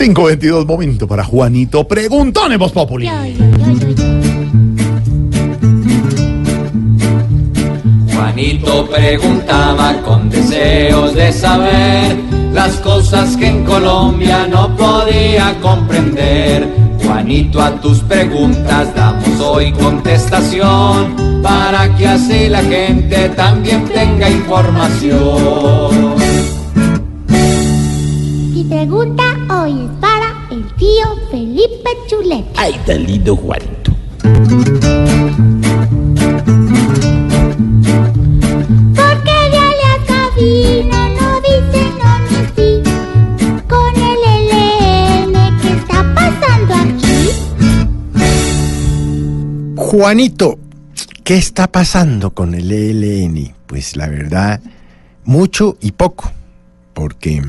522, momento para Juanito Preguntón en Voz Populi. Juanito preguntaba con deseos de saber las cosas que en Colombia no podía comprender. Juanito, a tus preguntas damos hoy contestación para que así la gente también tenga información. Mi pregunta hoy Felipe Chulet. Ay, tan lindo Juanito. ¿Por qué de alias Gavino no dicen no ni sí? Con el LN, ¿qué está pasando aquí? Juanito, ¿qué está pasando con el ELN? Pues la verdad, mucho y poco, porque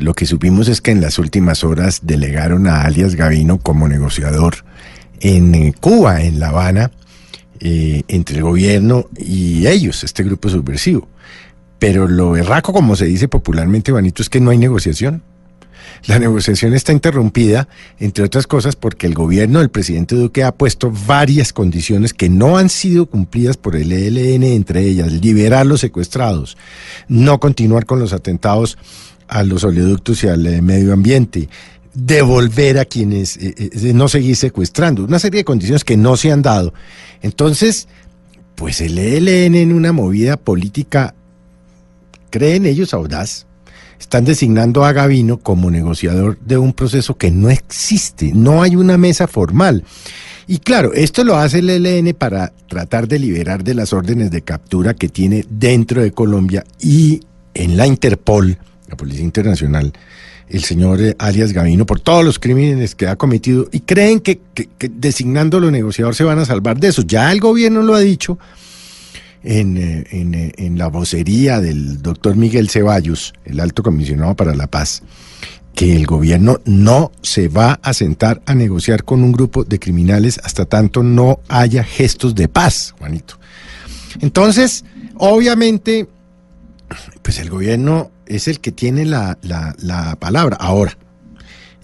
lo que supimos es que en las últimas horas delegaron a alias Gavino como negociador en eh, Cuba, en La Habana, eh, entre el gobierno y ellos, este grupo subversivo. Pero lo berraco, como se dice popularmente, Juanito, es que no hay negociación. La negociación está interrumpida, entre otras cosas, porque el gobierno del presidente Duque ha puesto varias condiciones que no han sido cumplidas por el ELN, entre ellas liberar los secuestrados, no continuar con los atentados a los oleoductos y al eh, medio ambiente, devolver a quienes, eh, eh, no seguir secuestrando, una serie de condiciones que no se han dado. Entonces, pues el ELN en una movida política, creen ellos audaz, están designando a Gavino como negociador de un proceso que no existe, no hay una mesa formal. Y claro, esto lo hace el ELN para tratar de liberar de las órdenes de captura que tiene dentro de Colombia y en la Interpol, la Policía Internacional, el señor eh, alias Gavino por todos los crímenes que ha cometido y creen que, que, que designándolo negociador se van a salvar de eso. Ya el gobierno lo ha dicho en, eh, en, eh, en la vocería del doctor Miguel Ceballos, el alto comisionado para la paz, que el gobierno no se va a sentar a negociar con un grupo de criminales hasta tanto no haya gestos de paz, Juanito. Entonces, obviamente, pues el gobierno es el que tiene la, la, la palabra. Ahora,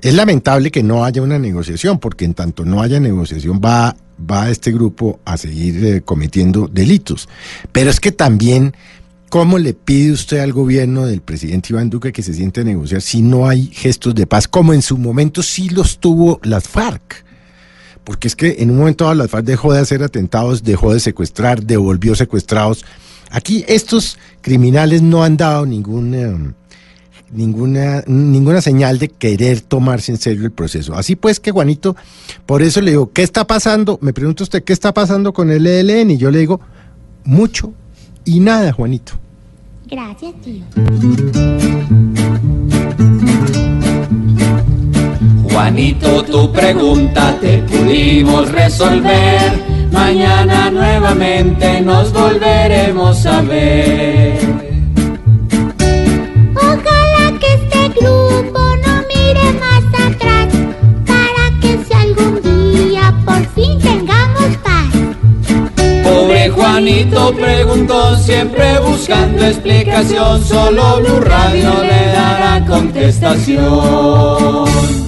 es lamentable que no haya una negociación, porque en tanto no haya negociación va, va este grupo a seguir eh, cometiendo delitos. Pero es que también, ¿cómo le pide usted al gobierno del presidente Iván Duque que se siente a negociar si no hay gestos de paz, como en su momento sí los tuvo las FARC? Porque es que en un momento dado las FARC dejó de hacer atentados, dejó de secuestrar, devolvió secuestrados. Aquí estos criminales no han dado ningún, eh, ninguna, ninguna señal de querer tomarse en serio el proceso. Así pues que Juanito, por eso le digo, ¿qué está pasando? Me pregunta usted, ¿qué está pasando con el ELN? Y yo le digo, mucho y nada, Juanito. Gracias, tío. Juanito, tu pregunta te pudimos resolver. Mañana nuevamente nos volveremos a ver. Ojalá que este grupo no mire más atrás para que si algún día por fin tengamos paz. Pobre Juanito preguntó siempre buscando explicación. Solo Blue Radio le dará contestación.